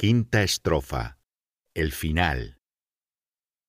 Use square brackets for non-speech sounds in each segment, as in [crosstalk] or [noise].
Quinta estrofa. El final.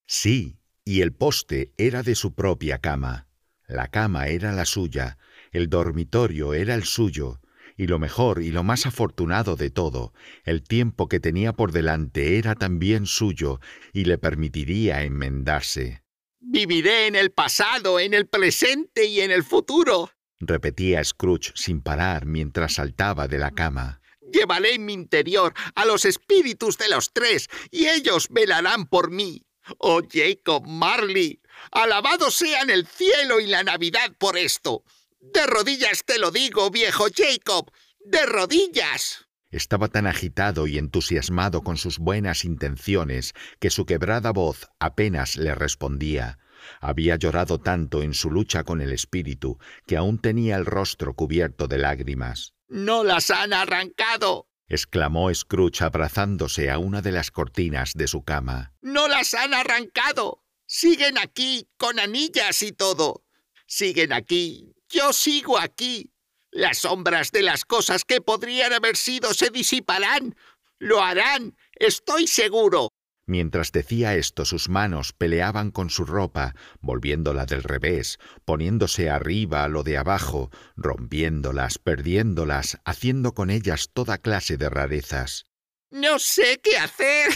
Sí, y el poste era de su propia cama. La cama era la suya, el dormitorio era el suyo, y lo mejor y lo más afortunado de todo, el tiempo que tenía por delante era también suyo y le permitiría enmendarse. Viviré en el pasado, en el presente y en el futuro, repetía Scrooge sin parar mientras saltaba de la cama. Llevaré en mi interior a los espíritus de los tres y ellos velarán por mí. Oh Jacob Marley, alabado sean el cielo y la Navidad por esto. De rodillas te lo digo, viejo Jacob, de rodillas. Estaba tan agitado y entusiasmado con sus buenas intenciones que su quebrada voz apenas le respondía. Había llorado tanto en su lucha con el espíritu que aún tenía el rostro cubierto de lágrimas. ¡No las han arrancado! exclamó Scrooge abrazándose a una de las cortinas de su cama. ¡No las han arrancado! Siguen aquí, con anillas y todo. Siguen aquí. Yo sigo aquí. Las sombras de las cosas que podrían haber sido se disiparán. Lo harán. Estoy seguro. Mientras decía esto, sus manos peleaban con su ropa, volviéndola del revés, poniéndose arriba a lo de abajo, rompiéndolas, perdiéndolas, haciendo con ellas toda clase de rarezas. No sé qué hacer.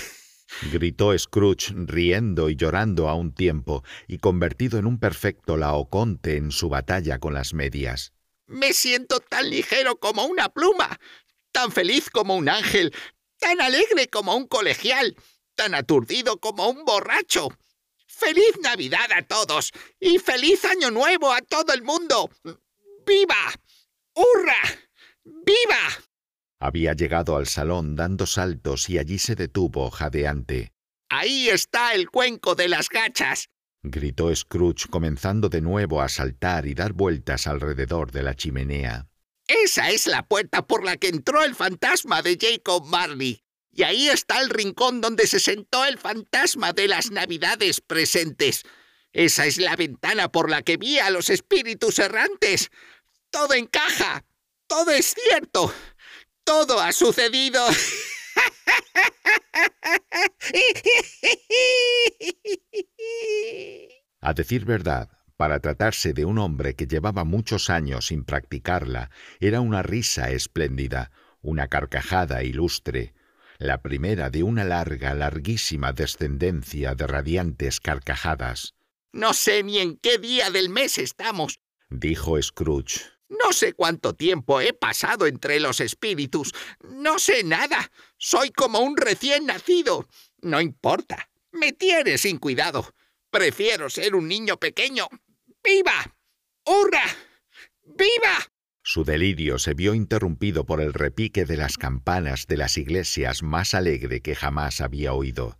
gritó Scrooge, riendo y llorando a un tiempo, y convertido en un perfecto laoconte en su batalla con las medias. Me siento tan ligero como una pluma, tan feliz como un ángel, tan alegre como un colegial tan aturdido como un borracho. ¡Feliz Navidad a todos! ¡Y feliz Año Nuevo a todo el mundo! ¡Viva! ¡Hurra! ¡Viva! Había llegado al salón dando saltos y allí se detuvo jadeante. Ahí está el cuenco de las gachas. gritó Scrooge, comenzando de nuevo a saltar y dar vueltas alrededor de la chimenea. Esa es la puerta por la que entró el fantasma de Jacob Marley. Y ahí está el rincón donde se sentó el fantasma de las Navidades presentes. Esa es la ventana por la que vi a los espíritus errantes. Todo encaja. Todo es cierto. Todo ha sucedido. A decir verdad, para tratarse de un hombre que llevaba muchos años sin practicarla, era una risa espléndida, una carcajada ilustre, la primera de una larga, larguísima descendencia de radiantes carcajadas. No sé ni en qué día del mes estamos, dijo Scrooge. No sé cuánto tiempo he pasado entre los espíritus. No sé nada. Soy como un recién nacido. No importa. Me tiene sin cuidado. Prefiero ser un niño pequeño. ¡Viva! ¡Hurra! ¡Viva! Su delirio se vio interrumpido por el repique de las campanas de las iglesias más alegre que jamás había oído.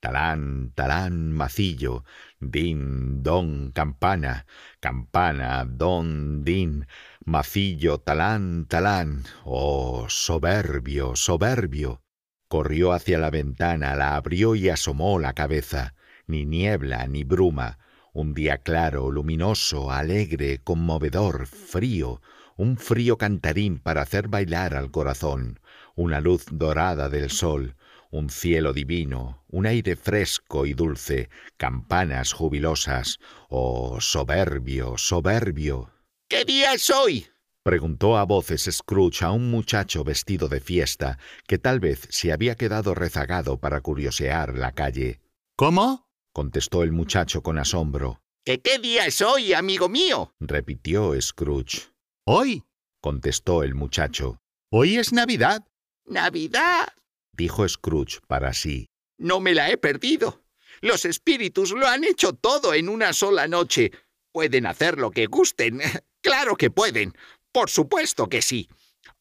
Talán, talán, macillo, din, don, campana, campana, don, din, macillo, talán, talán. Oh, soberbio, soberbio. Corrió hacia la ventana, la abrió y asomó la cabeza. Ni niebla, ni bruma. Un día claro, luminoso, alegre, conmovedor, frío, un frío cantarín para hacer bailar al corazón, una luz dorada del sol, un cielo divino, un aire fresco y dulce, campanas jubilosas. Oh, soberbio, soberbio. ¿Qué día es hoy? preguntó a voces Scrooge a un muchacho vestido de fiesta que tal vez se había quedado rezagado para curiosear la calle. ¿Cómo? contestó el muchacho con asombro. ¿Qué qué día es hoy, amigo mío? repitió Scrooge. Hoy, contestó el muchacho. Hoy es Navidad. ¿Navidad? dijo Scrooge para sí. No me la he perdido. Los espíritus lo han hecho todo en una sola noche. Pueden hacer lo que gusten. [laughs] Claro que pueden. Por supuesto que sí.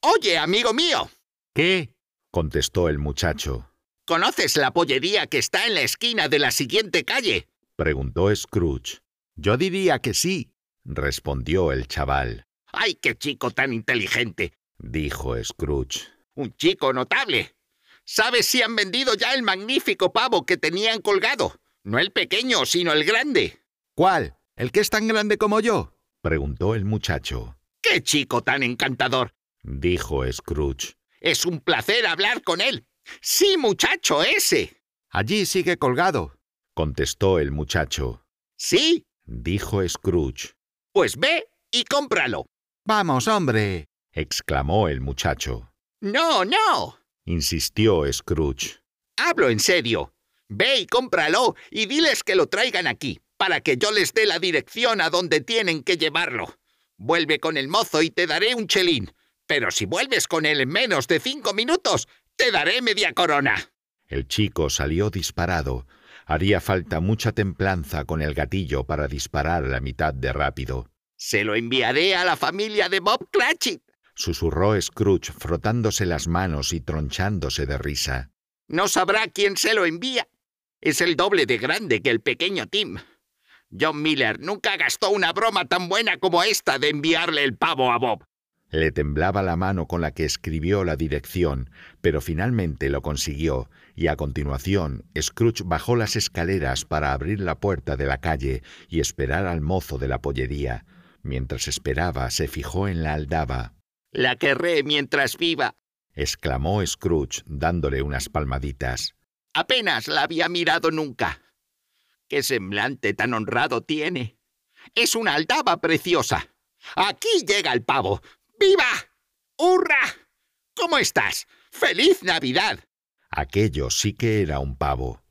Oye, amigo mío. ¿Qué? contestó el muchacho. ¿Conoces la pollería que está en la esquina de la siguiente calle? preguntó Scrooge. Yo diría que sí, respondió el chaval. ¡Ay, qué chico tan inteligente! dijo Scrooge. Un chico notable. ¿Sabes si han vendido ya el magnífico pavo que tenían colgado? No el pequeño, sino el grande. ¿Cuál? ¿El que es tan grande como yo? preguntó el muchacho. ¡Qué chico tan encantador! dijo Scrooge. Es un placer hablar con él. Sí, muchacho, ese. Allí sigue colgado. contestó el muchacho. Sí, Dijo Scrooge. pues ve y cómpralo. Vamos, hombre. exclamó el muchacho. No, no. Insistió Scrooge. Hablo en serio. Ve y cómpralo y diles que lo traigan aquí, para que yo les dé la dirección a donde tienen que llevarlo. Vuelve con el mozo y te daré un chelín. Pero si vuelves con él en menos de cinco minutos, te daré media corona. El chico salió disparado. Haría falta mucha templanza con el gatillo para disparar la mitad de rápido. Se lo enviaré a la familia de Bob Cratchit. Susurró Scrooge frotándose las manos y tronchándose de risa. No sabrá quién se lo envía. Es el doble de grande que el pequeño Tim. John Miller nunca gastó una broma tan buena como esta de enviarle el pavo a Bob. Le temblaba la mano con la que escribió la dirección, pero finalmente lo consiguió, y a continuación Scrooge bajó las escaleras para abrir la puerta de la calle y esperar al mozo de la pollería. Mientras esperaba, se fijó en la aldaba. La querré mientras viva. exclamó Scrooge, dándole unas palmaditas. Apenas la había mirado nunca. ¡Qué semblante tan honrado tiene! Es una aldaba preciosa. Aquí llega el pavo. ¡Viva! ¡Hurra! ¿Cómo estás? ¡Feliz Navidad! Aquello sí que era un pavo.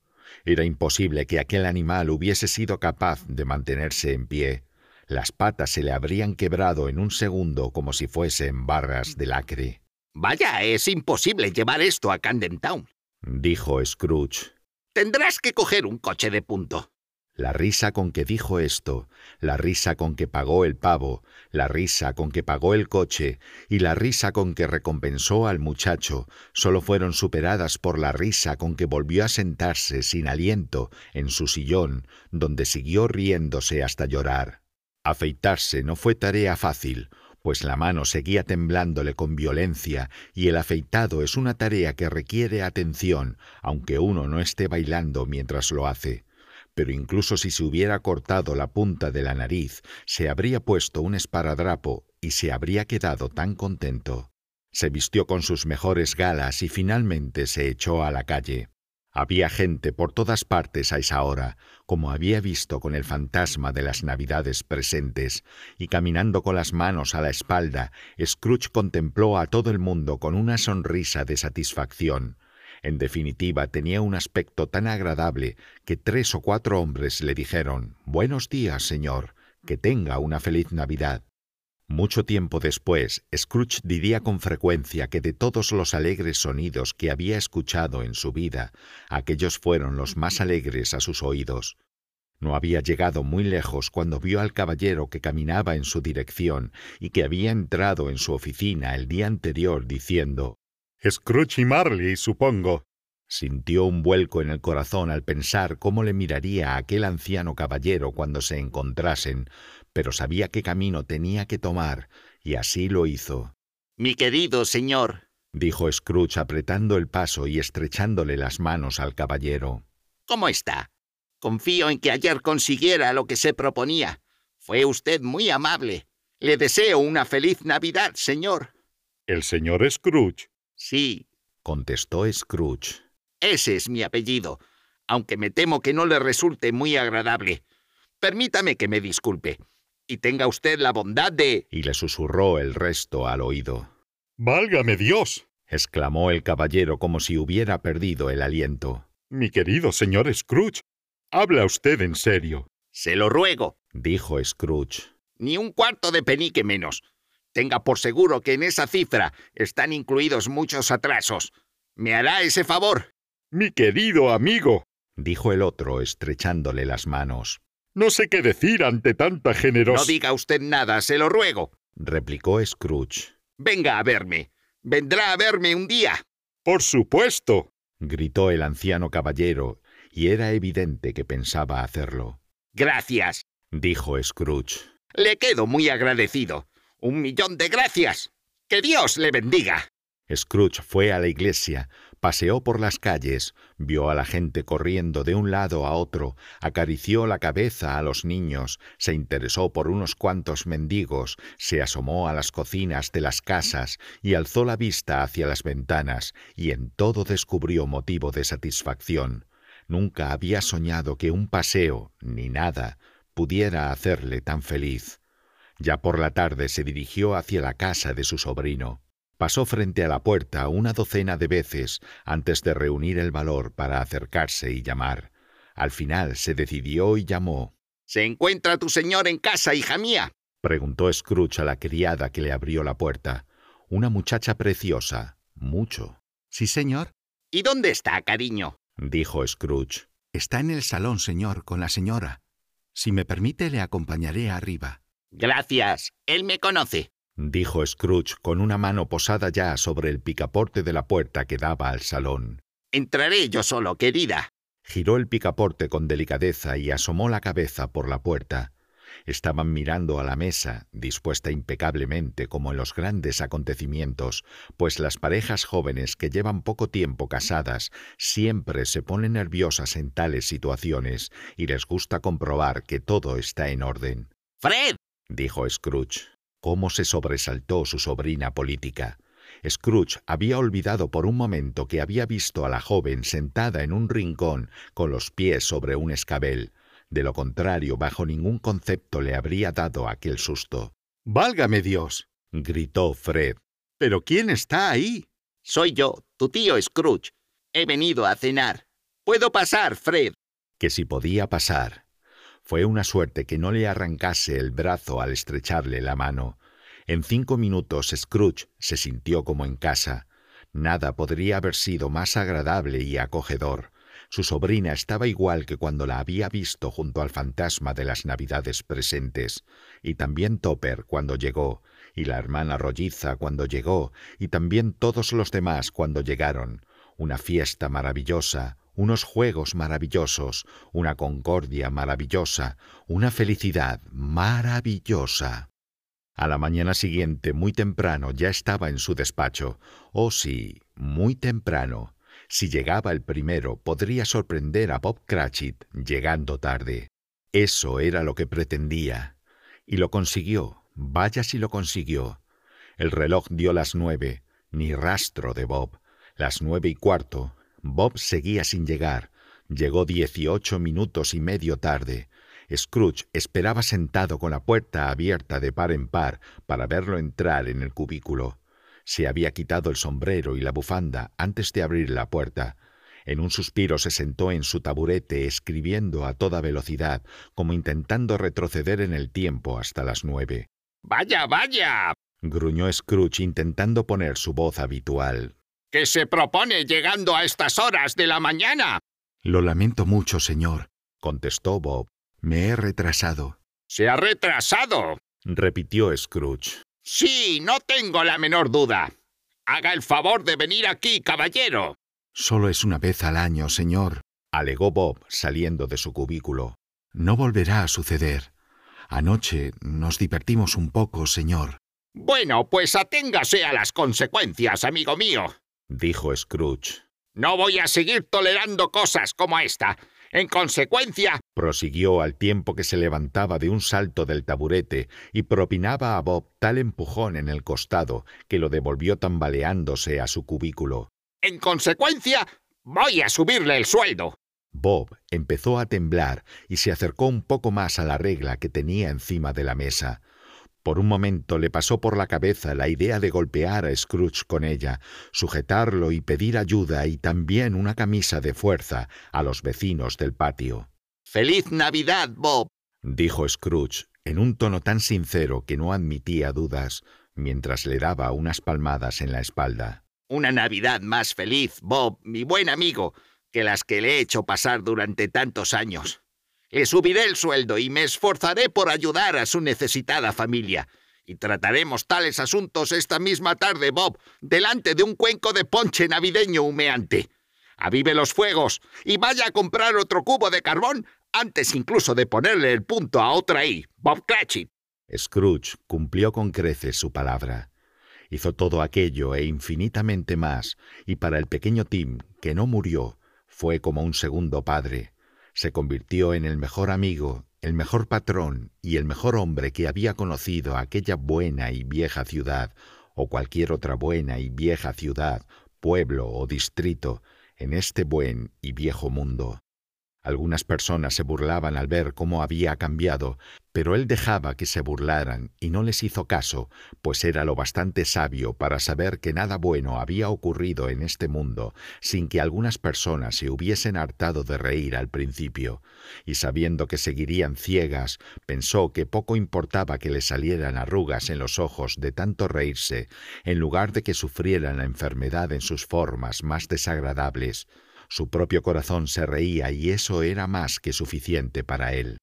Era imposible que aquel animal hubiese sido capaz de mantenerse en pie. Las patas se le habrían quebrado en un segundo como si fuesen barras de lacre. Vaya, es imposible llevar esto a Camden Town. Dijo Scrooge. Tendrás que coger un coche de punto. La risa con que dijo esto, la risa con que pagó el pavo, la risa con que pagó el coche y la risa con que recompensó al muchacho solo fueron superadas por la risa con que volvió a sentarse sin aliento en su sillón, donde siguió riéndose hasta llorar. Afeitarse no fue tarea fácil, pues la mano seguía temblándole con violencia y el afeitado es una tarea que requiere atención, aunque uno no esté bailando mientras lo hace pero incluso si se hubiera cortado la punta de la nariz, se habría puesto un esparadrapo y se habría quedado tan contento. Se vistió con sus mejores galas y finalmente se echó a la calle. Había gente por todas partes a esa hora, como había visto con el fantasma de las navidades presentes, y caminando con las manos a la espalda, Scrooge contempló a todo el mundo con una sonrisa de satisfacción. En definitiva, tenía un aspecto tan agradable que tres o cuatro hombres le dijeron Buenos días, señor, que tenga una feliz Navidad. Mucho tiempo después, Scrooge diría con frecuencia que de todos los alegres sonidos que había escuchado en su vida, aquellos fueron los más alegres a sus oídos. No había llegado muy lejos cuando vio al caballero que caminaba en su dirección y que había entrado en su oficina el día anterior diciendo Scrooge y Marley, supongo. Sintió un vuelco en el corazón al pensar cómo le miraría a aquel anciano caballero cuando se encontrasen, pero sabía qué camino tenía que tomar, y así lo hizo. Mi querido señor, dijo Scrooge apretando el paso y estrechándole las manos al caballero. ¿cómo está? Confío en que ayer consiguiera lo que se proponía. Fue usted muy amable. Le deseo una feliz Navidad, señor. El señor Scrooge. Sí, contestó Scrooge. ese es mi apellido, aunque me temo que no le resulte muy agradable. Permítame que me disculpe. Y tenga usted la bondad de... Y le susurró el resto al oído. Válgame Dios. exclamó el caballero como si hubiera perdido el aliento. Mi querido señor Scrooge. ¿Habla usted en serio? Se lo ruego. dijo Scrooge. Ni un cuarto de penique menos. Tenga por seguro que en esa cifra están incluidos muchos atrasos. ¿Me hará ese favor? Mi querido amigo. dijo el otro, estrechándole las manos. No sé qué decir ante tanta No generosidad. diga usted nada, se lo ruego. replicó Scrooge. Venga a verme. Vendrá a verme un día. Por supuesto. gritó el anciano caballero, y era evidente que pensaba hacerlo. Gracias. Dijo Scrooge. Le quedo muy agradecido. Un millón de gracias. Que Dios le bendiga. Scrooge fue a la iglesia, Paseó por las calles, vio a la gente corriendo de un lado a otro, acarició la cabeza a los niños, se interesó por unos cuantos mendigos, se asomó a las cocinas de las casas y alzó la vista hacia las ventanas, y en todo descubrió motivo de satisfacción. Nunca había soñado que un paseo, ni nada, pudiera hacerle tan feliz. Ya por la tarde se dirigió hacia la casa de su sobrino. Pasó frente a la puerta una docena de veces antes de reunir el valor para acercarse y llamar. Al final se decidió y llamó. ¿Se encuentra tu señor en casa, hija mía? preguntó Scrooge a la criada que le abrió la puerta. Una muchacha preciosa, mucho. Sí, señor. ¿Y dónde está, cariño? dijo Scrooge. Está en el salón, señor, con la señora. Si me permite, le acompañaré arriba. Gracias. Él me conoce dijo Scrooge con una mano posada ya sobre el picaporte de la puerta que daba al salón. Entraré yo solo, querida. Giró el picaporte con delicadeza y asomó la cabeza por la puerta. Estaban mirando a la mesa, dispuesta impecablemente como en los grandes acontecimientos, pues las parejas jóvenes que llevan poco tiempo casadas siempre se ponen nerviosas en tales situaciones y les gusta comprobar que todo está en orden. Fred, dijo Scrooge cómo se sobresaltó su sobrina política. Scrooge había olvidado por un momento que había visto a la joven sentada en un rincón con los pies sobre un escabel. De lo contrario, bajo ningún concepto le habría dado aquel susto. Válgame Dios. gritó Fred. ¿Pero quién está ahí? Soy yo, tu tío Scrooge. He venido a cenar. ¿Puedo pasar, Fred? Que si podía pasar. Fue una suerte que no le arrancase el brazo al estrecharle la mano. En cinco minutos Scrooge se sintió como en casa. Nada podría haber sido más agradable y acogedor. Su sobrina estaba igual que cuando la había visto junto al fantasma de las navidades presentes, y también Topper cuando llegó, y la hermana rolliza cuando llegó, y también todos los demás cuando llegaron. Una fiesta maravillosa, unos juegos maravillosos, una concordia maravillosa, una felicidad maravillosa. A la mañana siguiente, muy temprano, ya estaba en su despacho. Oh sí, muy temprano. Si llegaba el primero, podría sorprender a Bob Cratchit llegando tarde. Eso era lo que pretendía. Y lo consiguió. Vaya si lo consiguió. El reloj dio las nueve. Ni rastro de Bob. Las nueve y cuarto. Bob seguía sin llegar. Llegó dieciocho minutos y medio tarde. Scrooge esperaba sentado con la puerta abierta de par en par para verlo entrar en el cubículo. Se había quitado el sombrero y la bufanda antes de abrir la puerta. En un suspiro se sentó en su taburete escribiendo a toda velocidad, como intentando retroceder en el tiempo hasta las nueve. Vaya, vaya. gruñó Scrooge intentando poner su voz habitual. ¿Qué se propone llegando a estas horas de la mañana? Lo lamento mucho, señor, contestó Bob. Me he retrasado. ¿Se ha retrasado? repitió Scrooge. Sí, no tengo la menor duda. Haga el favor de venir aquí, caballero. Solo es una vez al año, señor, alegó Bob, saliendo de su cubículo. No volverá a suceder. Anoche nos divertimos un poco, señor. Bueno, pues aténgase a las consecuencias, amigo mío dijo Scrooge. No voy a seguir tolerando cosas como esta. En consecuencia, prosiguió al tiempo que se levantaba de un salto del taburete y propinaba a Bob tal empujón en el costado que lo devolvió tambaleándose a su cubículo. En consecuencia, voy a subirle el sueldo. Bob empezó a temblar y se acercó un poco más a la regla que tenía encima de la mesa. Por un momento le pasó por la cabeza la idea de golpear a Scrooge con ella, sujetarlo y pedir ayuda y también una camisa de fuerza a los vecinos del patio. ¡Feliz Navidad, Bob! dijo Scrooge, en un tono tan sincero que no admitía dudas, mientras le daba unas palmadas en la espalda. Una Navidad más feliz, Bob, mi buen amigo, que las que le he hecho pasar durante tantos años. Le subiré el sueldo y me esforzaré por ayudar a su necesitada familia. Y trataremos tales asuntos esta misma tarde, Bob, delante de un cuenco de ponche navideño humeante. Avive los fuegos y vaya a comprar otro cubo de carbón antes incluso de ponerle el punto a otra I, Bob Cratchit. Scrooge cumplió con creces su palabra. Hizo todo aquello e infinitamente más, y para el pequeño Tim, que no murió, fue como un segundo padre. Se convirtió en el mejor amigo, el mejor patrón y el mejor hombre que había conocido aquella buena y vieja ciudad, o cualquier otra buena y vieja ciudad, pueblo o distrito, en este buen y viejo mundo. Algunas personas se burlaban al ver cómo había cambiado, pero él dejaba que se burlaran y no les hizo caso, pues era lo bastante sabio para saber que nada bueno había ocurrido en este mundo sin que algunas personas se hubiesen hartado de reír al principio, y sabiendo que seguirían ciegas, pensó que poco importaba que le salieran arrugas en los ojos de tanto reírse, en lugar de que sufrieran la enfermedad en sus formas más desagradables, su propio corazón se reía y eso era más que suficiente para él.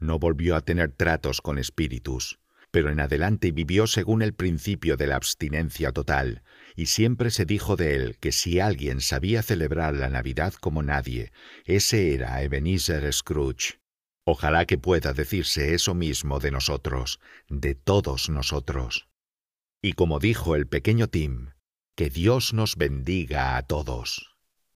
No volvió a tener tratos con espíritus, pero en adelante vivió según el principio de la abstinencia total, y siempre se dijo de él que si alguien sabía celebrar la Navidad como nadie, ese era Ebenezer Scrooge. Ojalá que pueda decirse eso mismo de nosotros, de todos nosotros. Y como dijo el pequeño Tim, que Dios nos bendiga a todos.